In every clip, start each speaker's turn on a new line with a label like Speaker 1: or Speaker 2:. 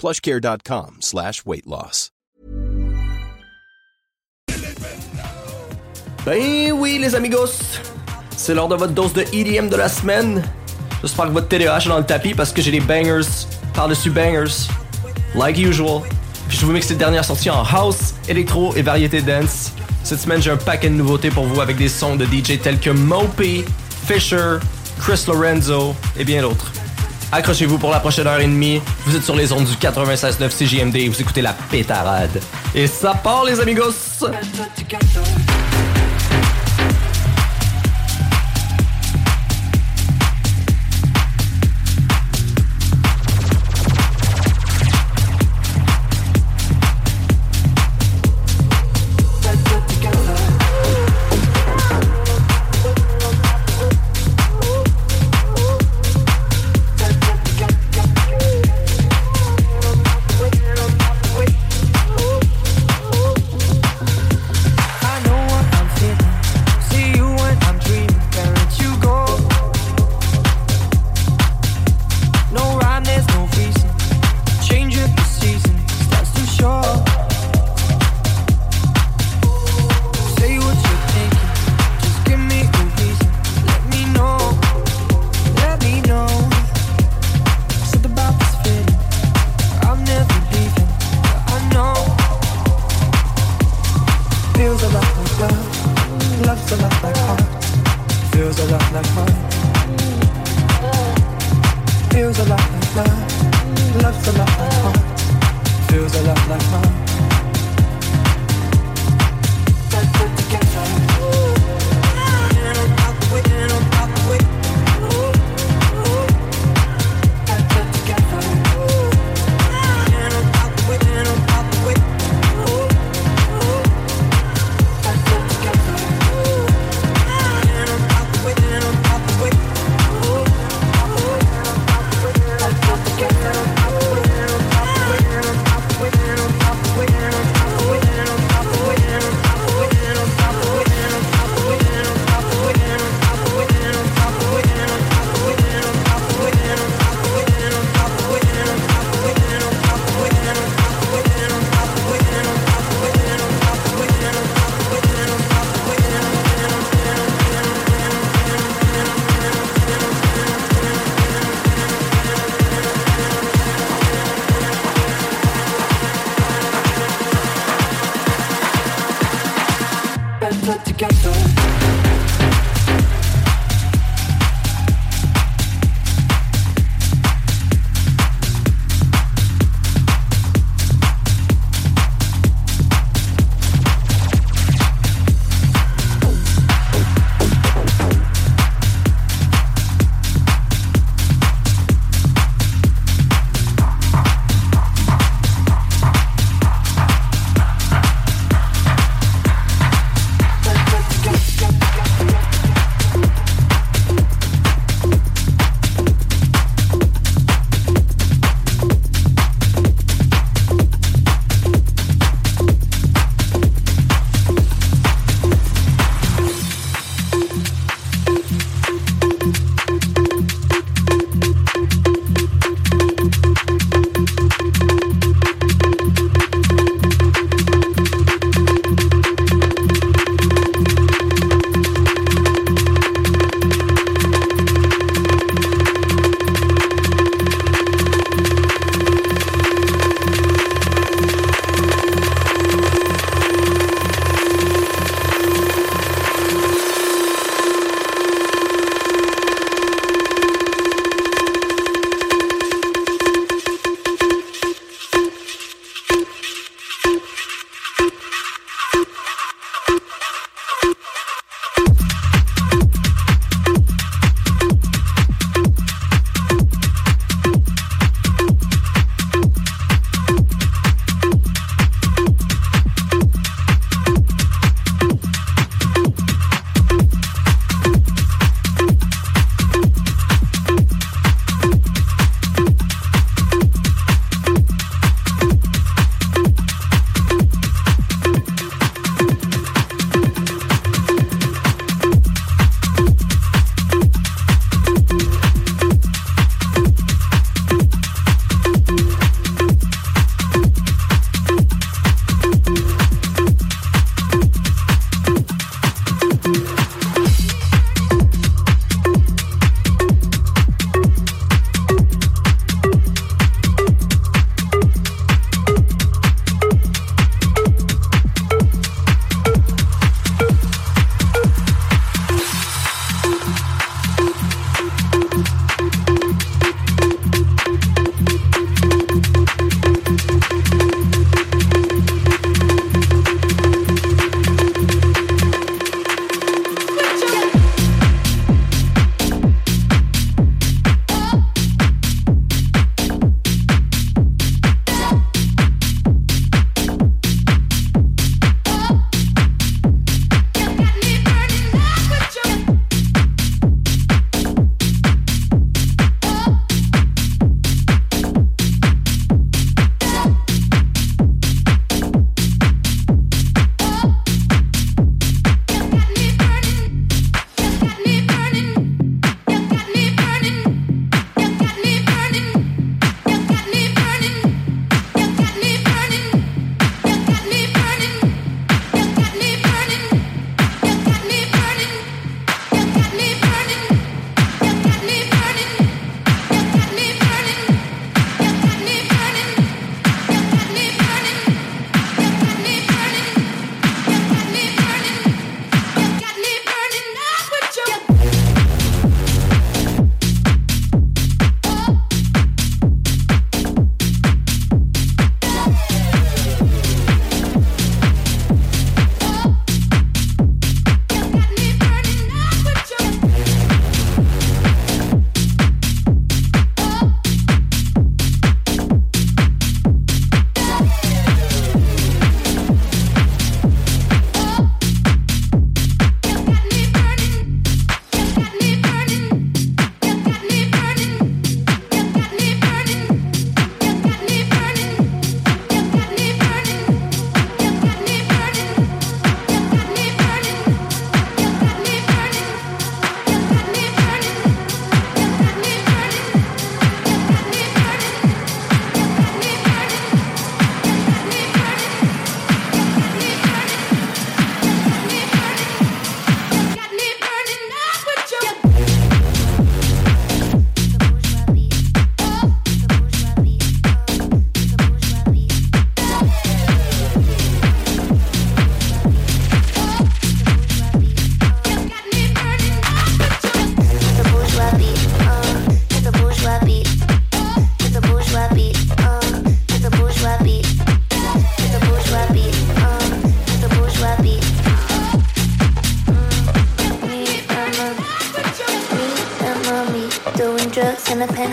Speaker 1: plushcare.com slash weight loss.
Speaker 2: Ben oui, les amigos! C'est l'heure de votre dose de EDM de la semaine. J'espère que votre TDAH est dans le tapis parce que j'ai des bangers par-dessus bangers. Like usual. Puis je vous mixe les dernières sorties en house, électro et variété dance. Cette semaine, j'ai un paquet de nouveautés pour vous avec des sons de DJ tels que Mopey, Fisher, Chris Lorenzo et bien d'autres. Accrochez-vous pour la prochaine heure et demie. Vous êtes sur les ondes du 96.9 CJMD et vous écoutez la pétarade. Et ça part, les amigos!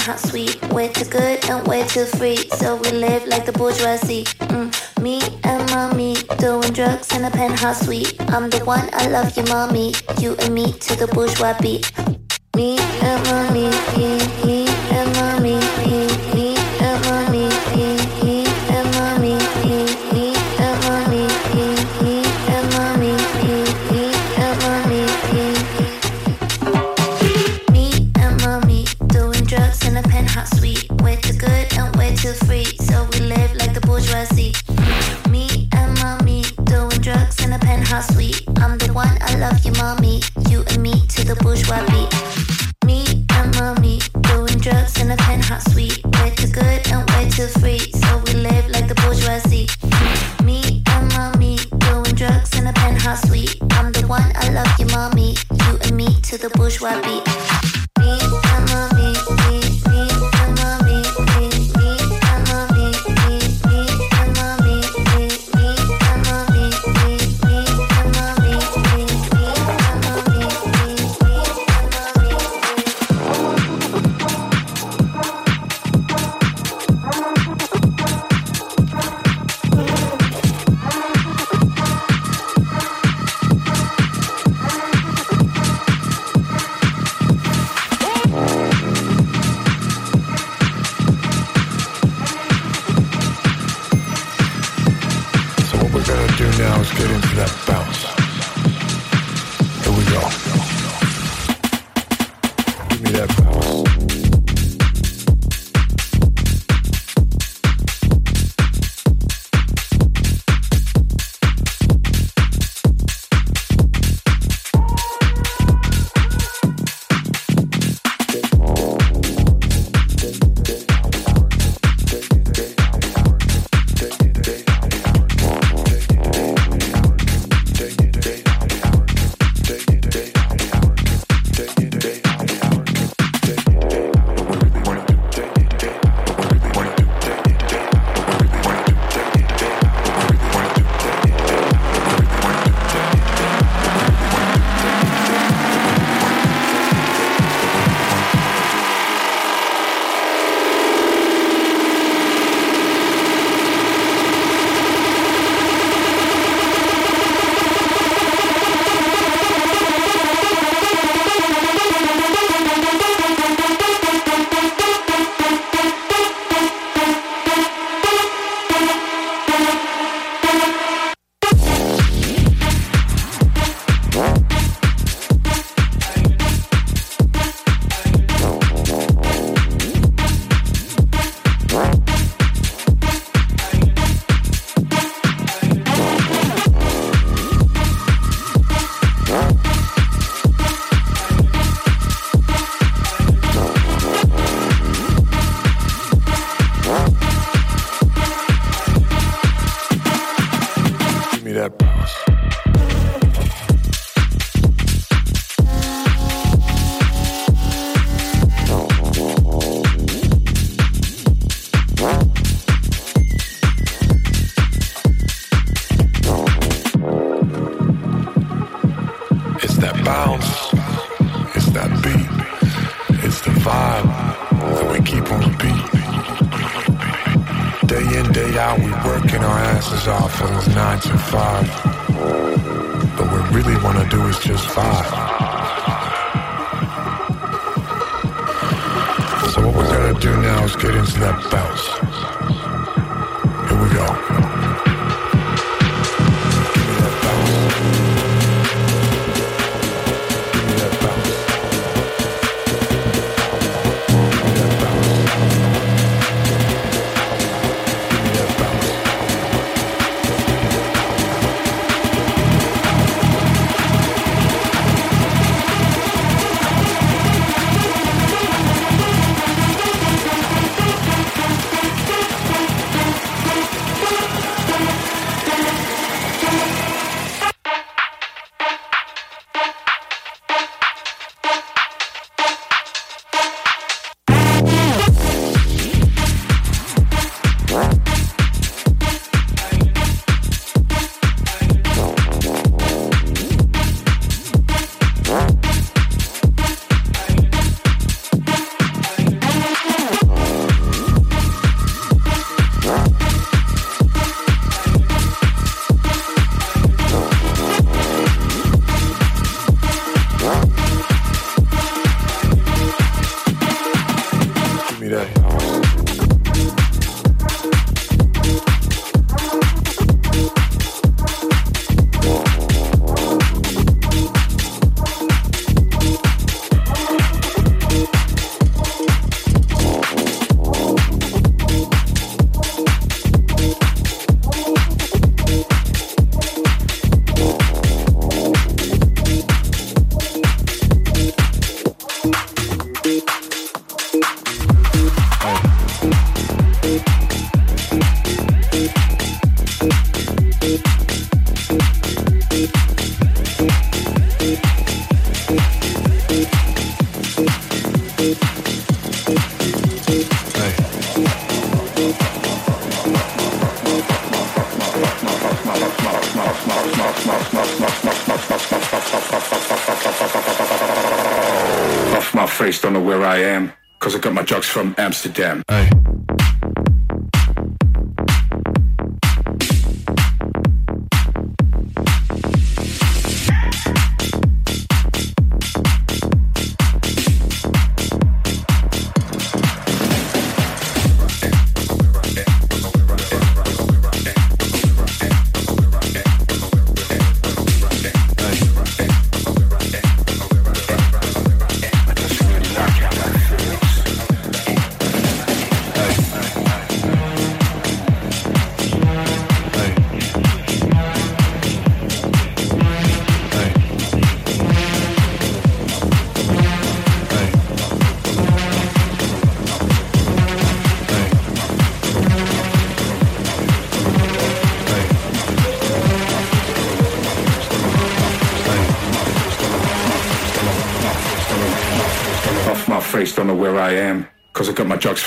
Speaker 3: not sweet. Way too good and way too free. So we live like the bourgeoisie. Mm. Me and mommy doing drugs in a penthouse suite. I'm the one I love you, mommy. You and me to the bourgeois beat. Me and mommy.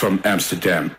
Speaker 4: From Amsterdam.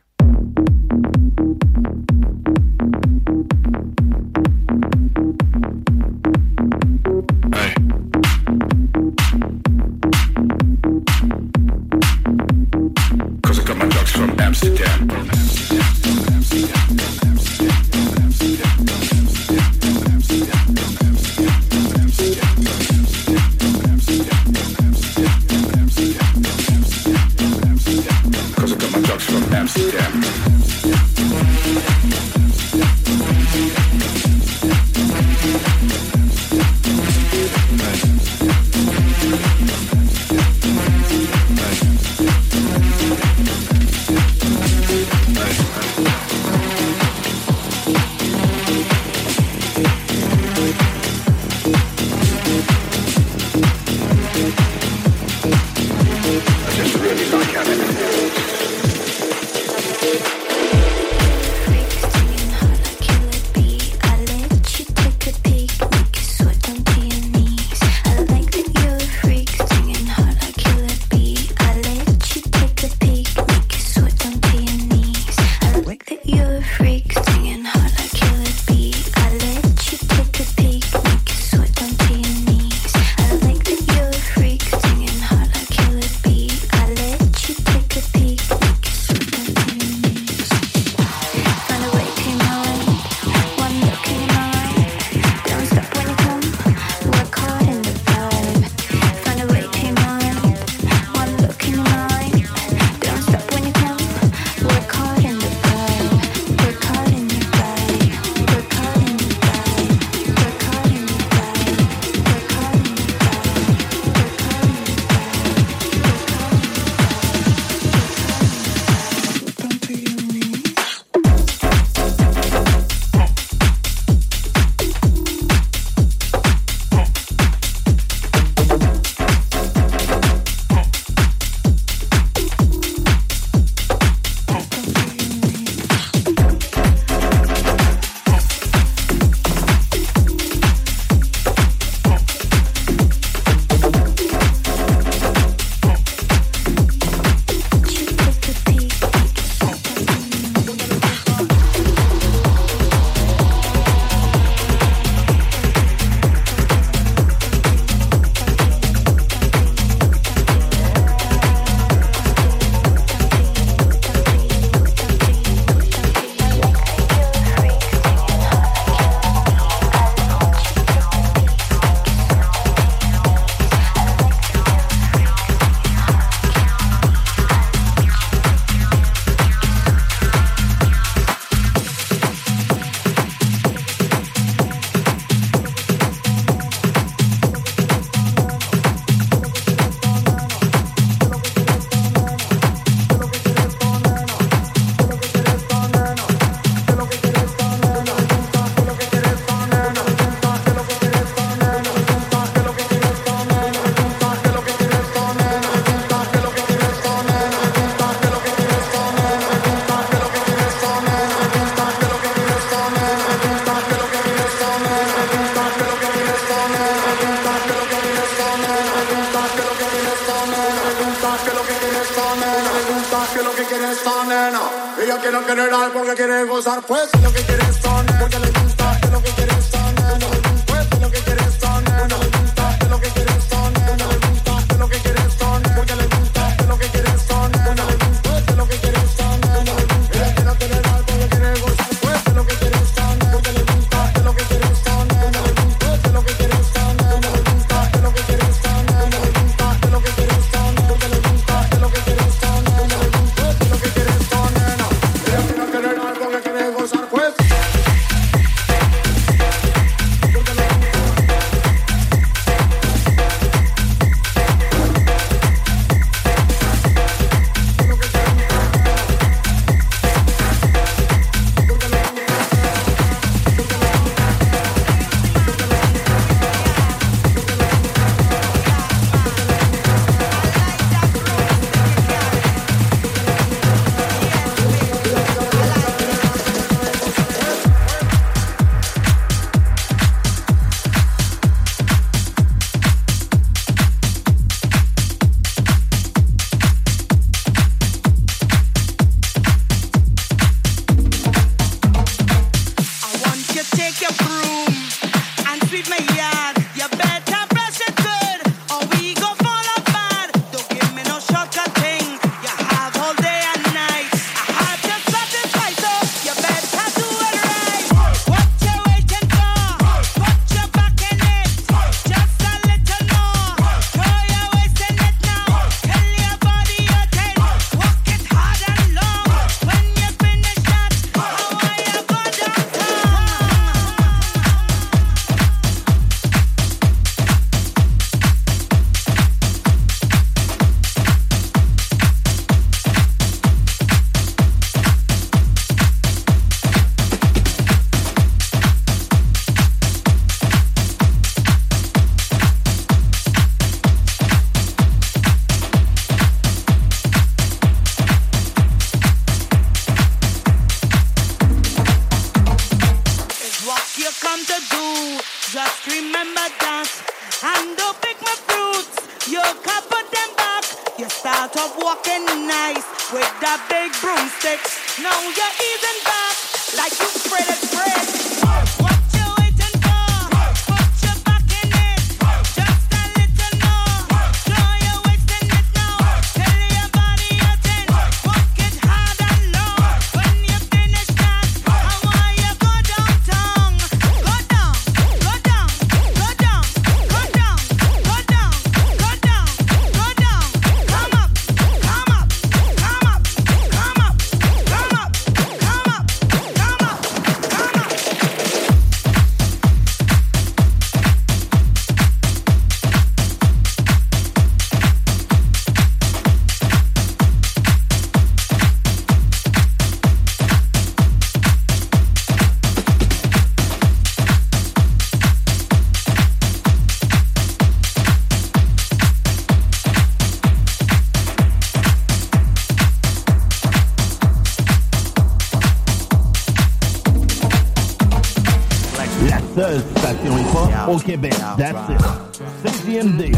Speaker 5: Au Québec. That's it. CJMD.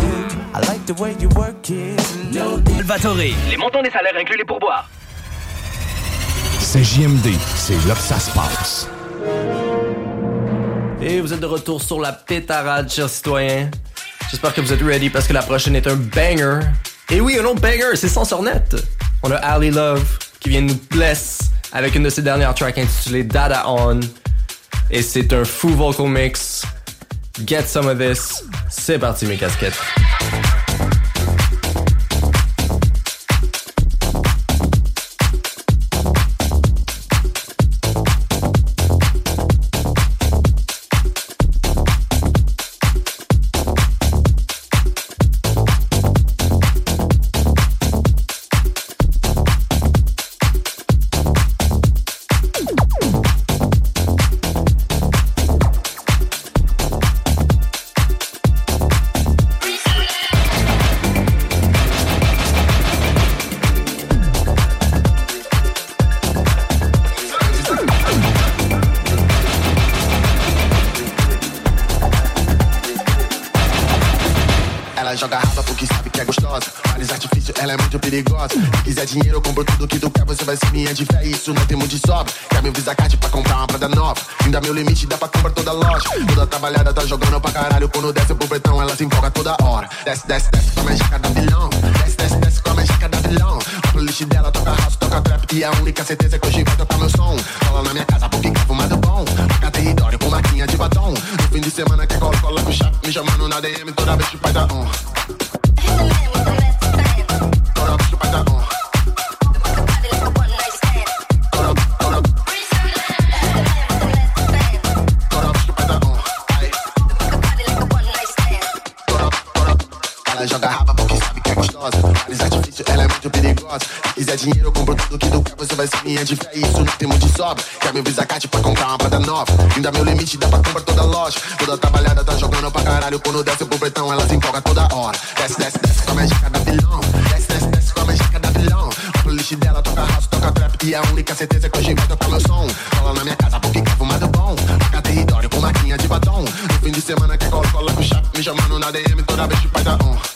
Speaker 6: I like the way you work it.
Speaker 7: Salvatore, les montants des salaires incluent les pourboires.
Speaker 8: C'est JMD, c'est là que ça se passe.
Speaker 2: Et vous êtes de retour sur la pétarade, chers citoyens. J'espère que vous êtes ready parce que la prochaine est un banger. Et oui, un autre banger, c'est sans net. On a Ali Love qui vient nous bless avec une de ses dernières tracks intitulée Dada On. Et c'est un fou vocal mix. Get some of this. C'est parti, mes casquettes.
Speaker 9: Isso não tem muito de sobra. Quer meu Visa Card pra comprar uma prada nova. Ainda meu limite, dá pra comprar toda loja. Toda trabalhada tá jogando pra caralho. Quando desce pro pretão, ela se empolga toda hora. Desce, desce, desce com a mexica da. Desce, desce, desce com a mexica da vilão. A playlist dela toca house, toca trap. E a única certeza é que hoje vai tocar meu som. Cola na minha casa porque quer fumado bom. Toca território com maquinha de batom. No fim de semana quer cola, cola com chapa. Me chamando na DM toda vez que faz a on. Que é artifícios, ela é muito perigosa. Se quiser dinheiro, eu compro tudo que tu quer. Você vai ser minha de fé, isso não tem muito de sobra. Quer meu Visa Card pra comprar uma prada nova. Ainda meu limite, dá pra comprar toda loja. Toda trabalhada tá jogando pra caralho. Quando desce pro pretão, ela se empolga toda hora. Desce, desce, desce com a mexica da vilão. Desce, desce, desce com a mexica da vilão. A playlist dela toca house, toca trap. E a única certeza é que hoje vai tocar meu som. Cola na minha casa porque quer fumado bom. Toca território com maquinha de batom. No fim de semana quer cola, cola com chapa. Me chamando na DM toda vez que faz a on.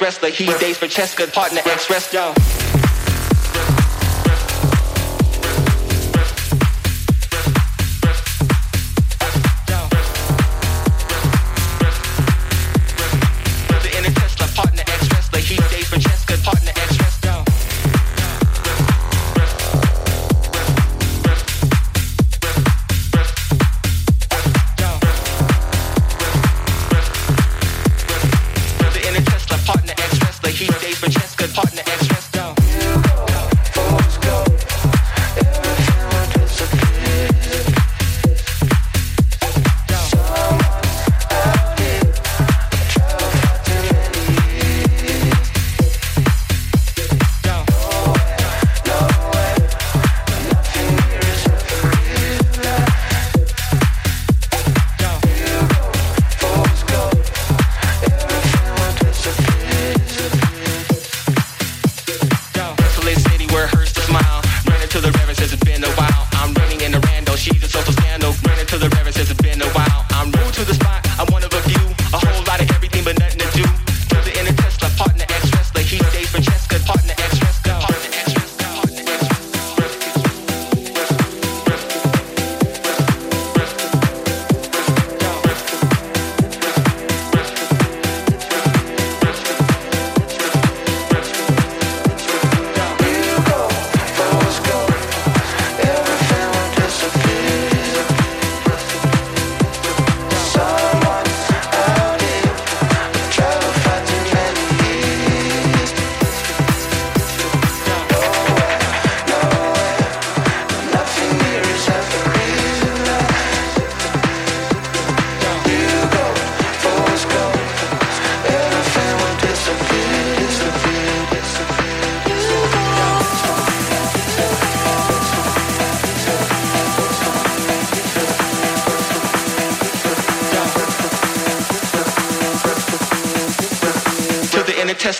Speaker 10: wrestler. he dates for Cheska, partner, ex-wrestler.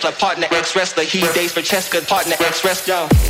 Speaker 10: wrestler, partner, ex wrestler. He dates for Cheska, partner, ex wrestler.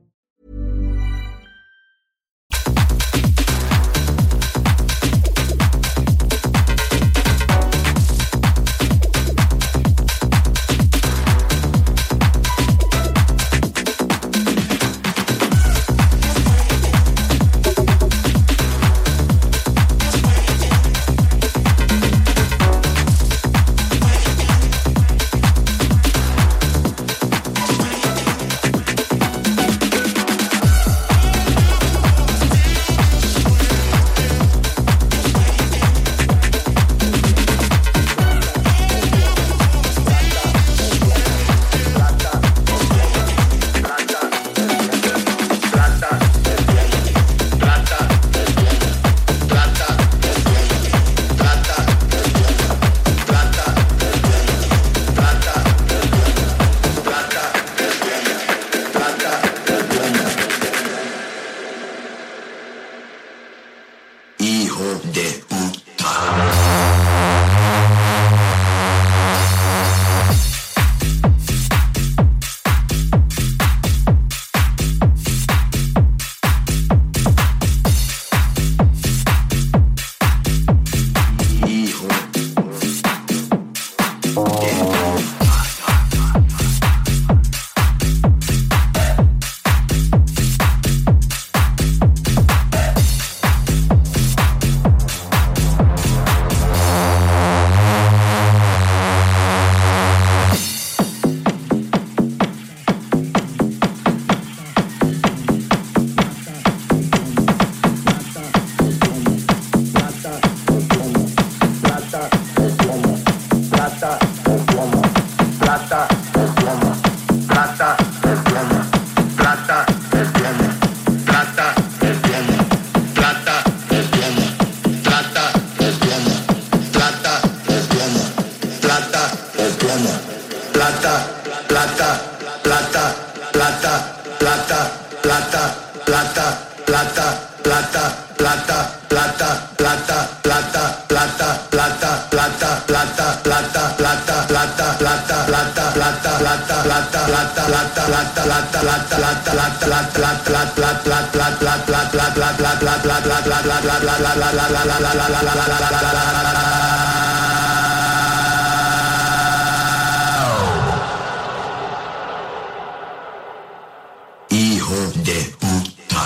Speaker 11: Hijo de puta.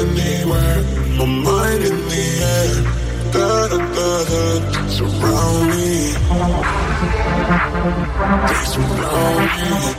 Speaker 12: anywhere. My mind in the air. Da da da da. Surround me. They surround me.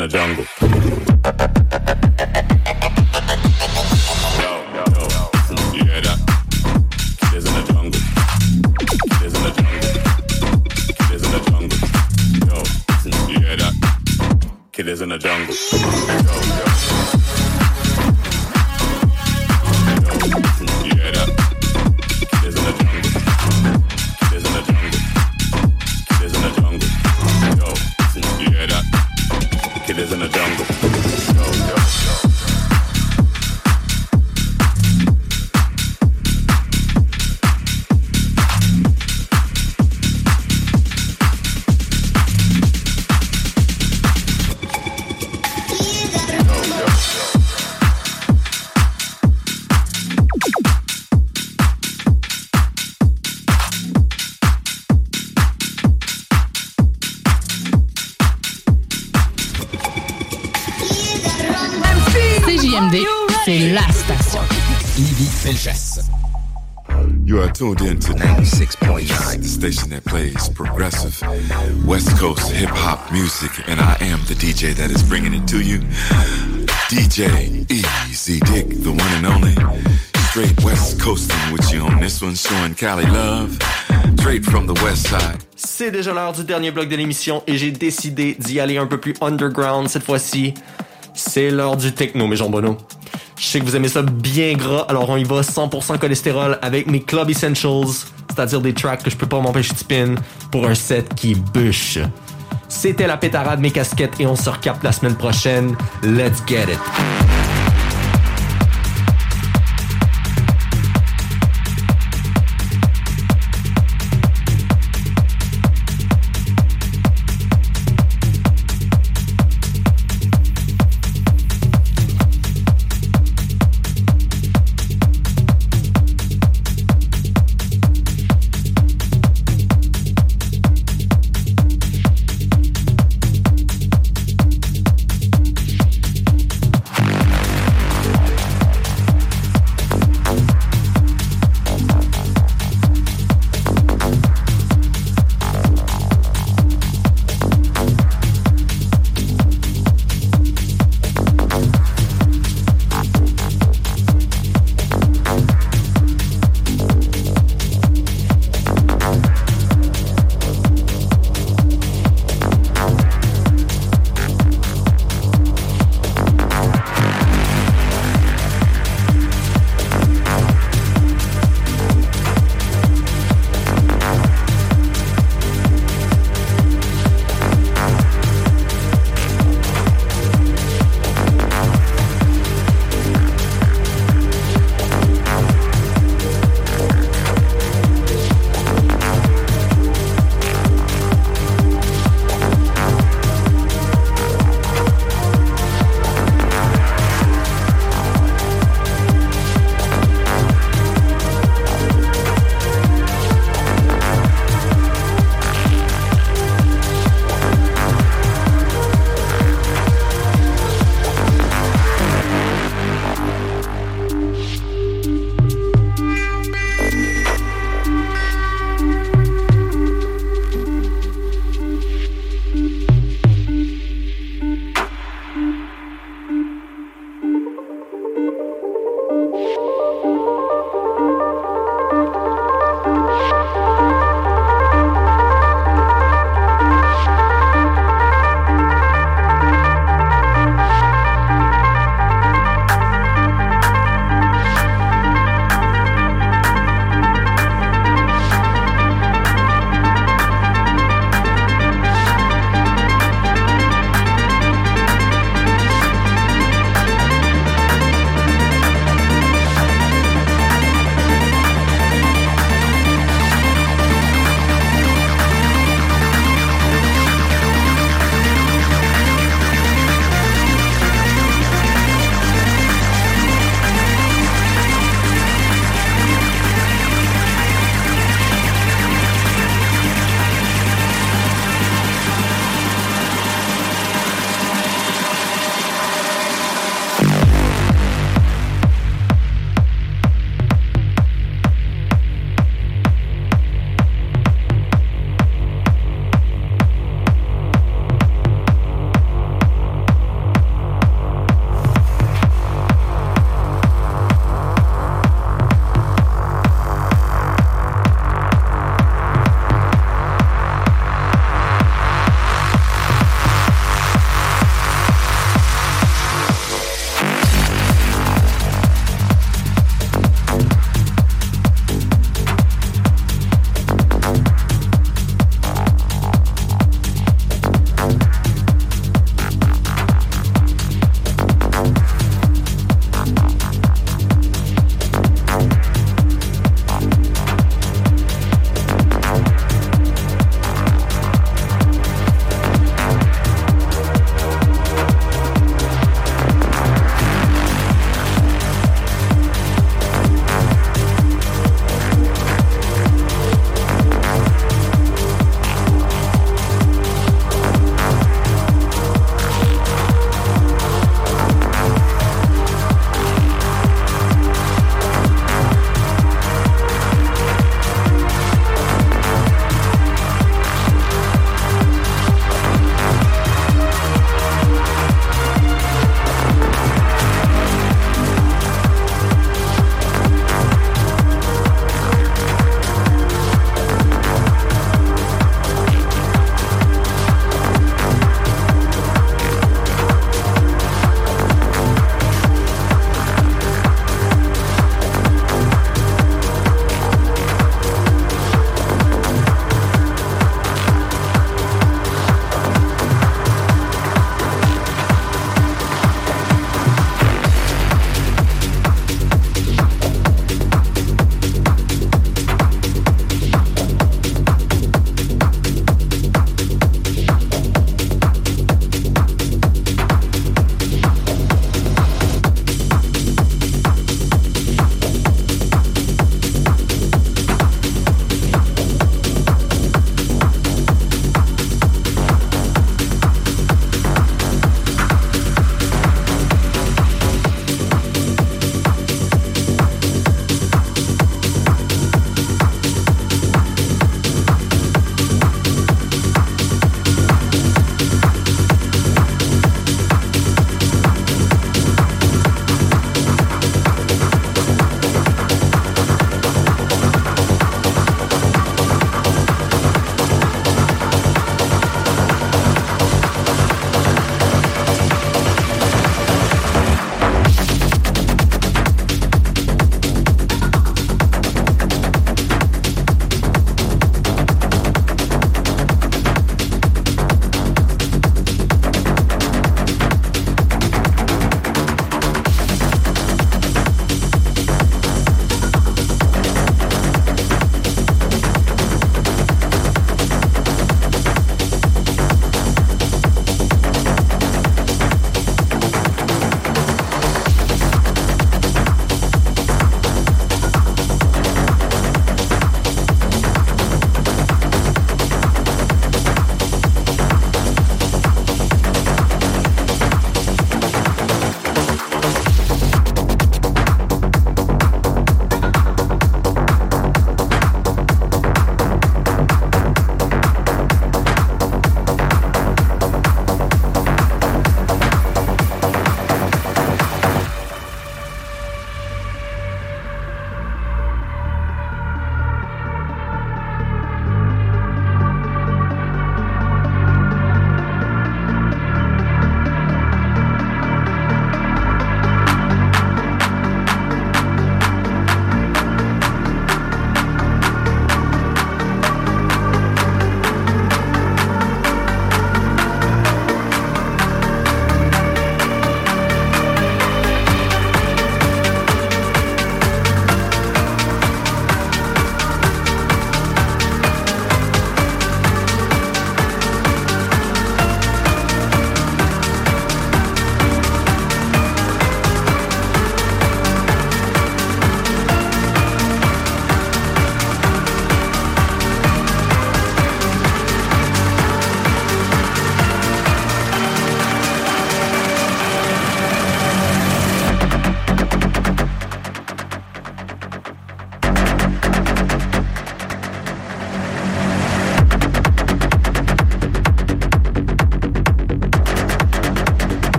Speaker 12: in the
Speaker 13: jungle.
Speaker 14: tuned in to 96.9, the station that plays progressive West Coast hip hop music, and I am the DJ that is bringing it to you. DJ Easy Dick, the one and only. Straight West Coasting with you on this one, showing Cali love. Straight from the West Side.
Speaker 2: C'est déjà l'heure du dernier bloc de l'émission et j'ai décidé d'y aller un peu plus underground cette fois-ci. C'est l'heure du techno, mes jambonneaux. Je sais que vous aimez ça bien gras, alors on y va 100% cholestérol avec mes Club Essentials, c'est-à-dire des tracks que je peux pas m'empêcher de spin pour un set qui bûche. C'était la pétarade, mes casquettes et on se recapte la semaine prochaine. Let's get it!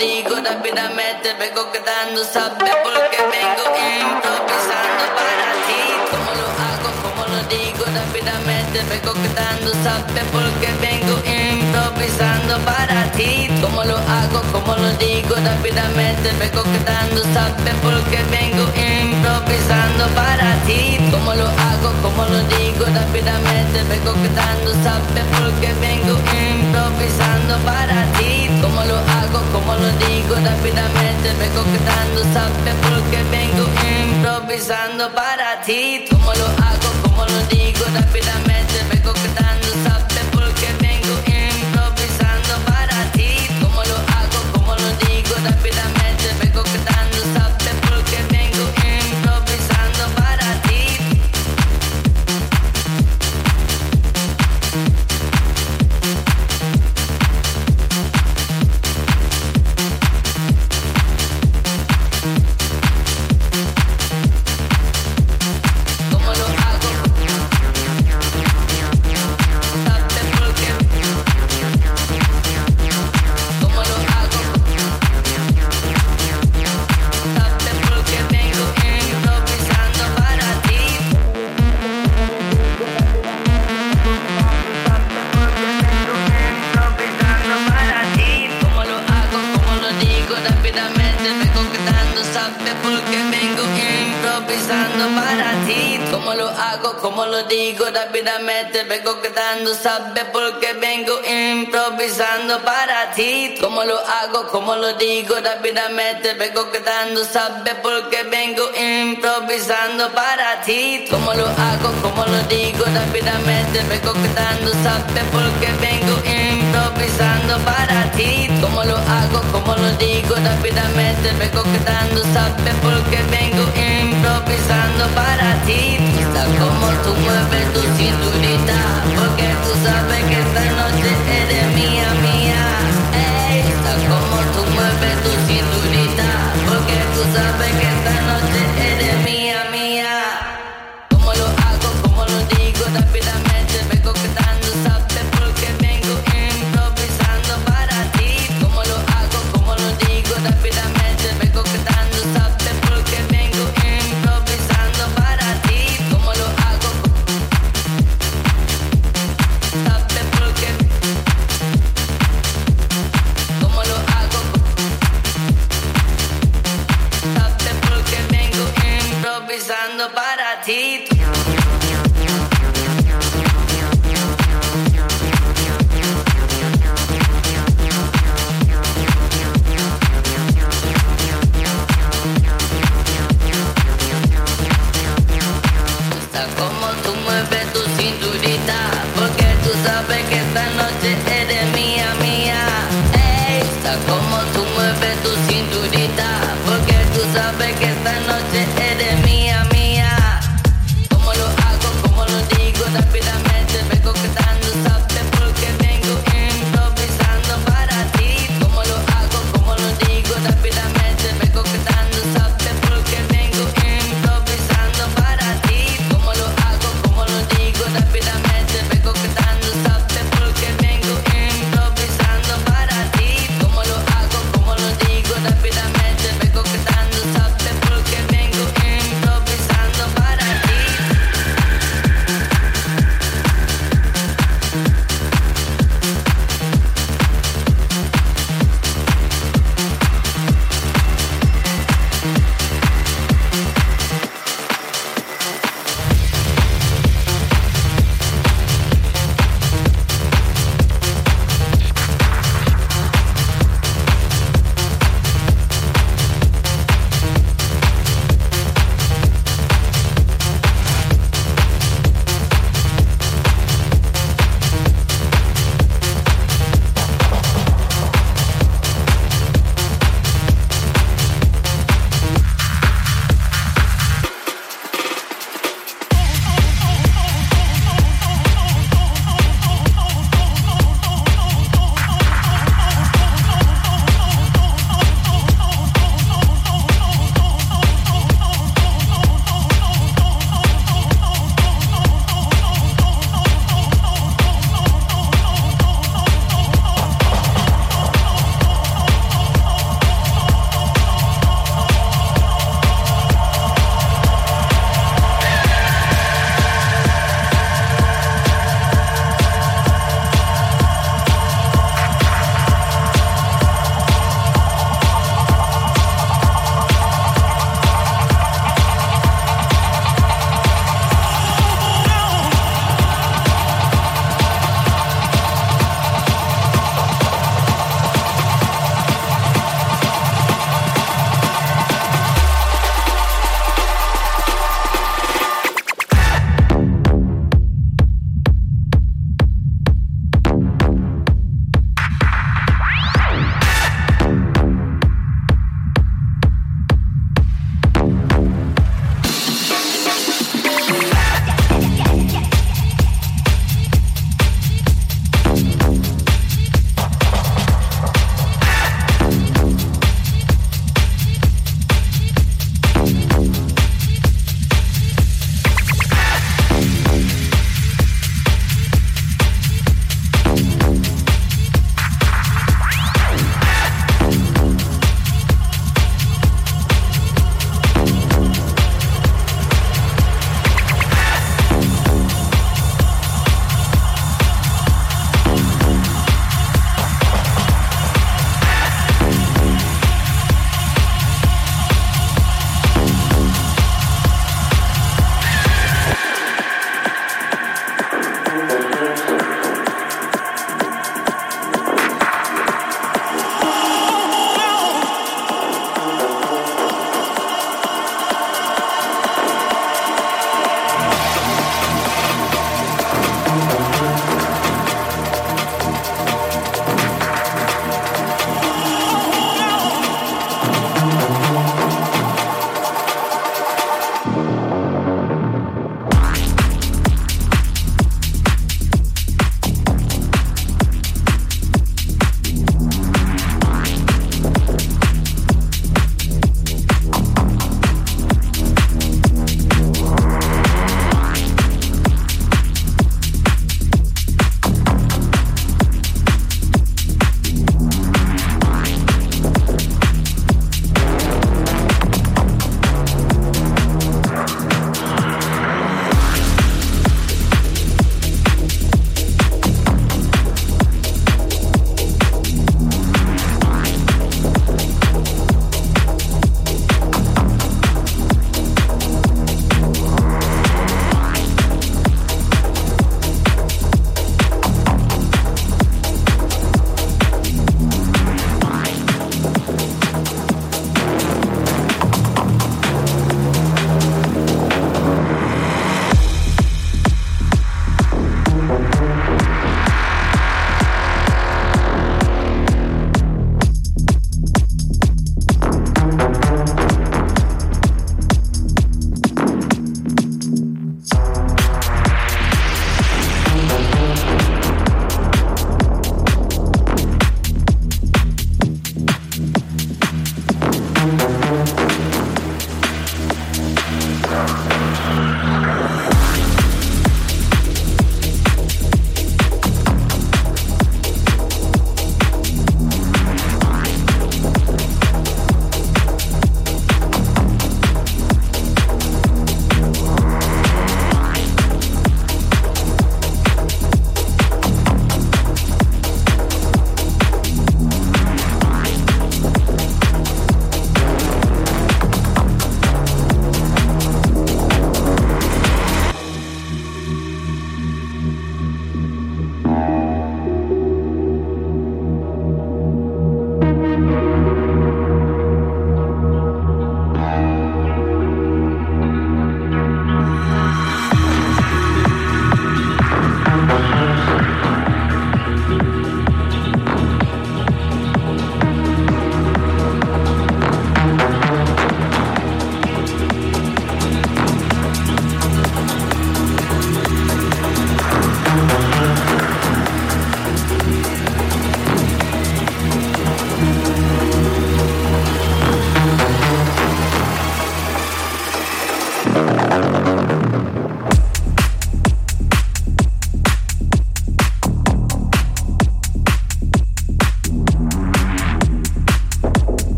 Speaker 15: Digo rápidamente, vengo quedando, sabe porque vengo improvisando para ti. Como lo hago, como lo digo rápidamente, vengo quedando, sabe porque vengo improvisando para ti. Como lo hago, como lo digo rápidamente, vengo quedando, sabe porque vengo improvisando para ti. Como lo hago, como lo digo rápidamente, vengo quedando, sabe porque vengo improvisando para ti. Como lo hago, como lo digo rápidamente, vengo quedando, sabe porque vengo improvisando para ti. Como lo hago, como lo digo rápidamente, vengo quedando, sabe lo digo rápidamente, vengo quedando, sabe porque vengo improvisando para ti. Como lo hago, como lo digo rápidamente, vengo quedando, sabe porque vengo improvisando para ti. Como lo hago, como lo digo rápidamente, vengo quedando, sabe porque vengo improvisando para ti. Como lo hago, como lo digo rápidamente, vengo quedando, sabe porque vengo improvisando para ti. Como tú mueves tu cinturita, porque tú sabes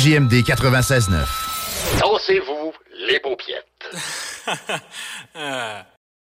Speaker 16: CJMD 96.9.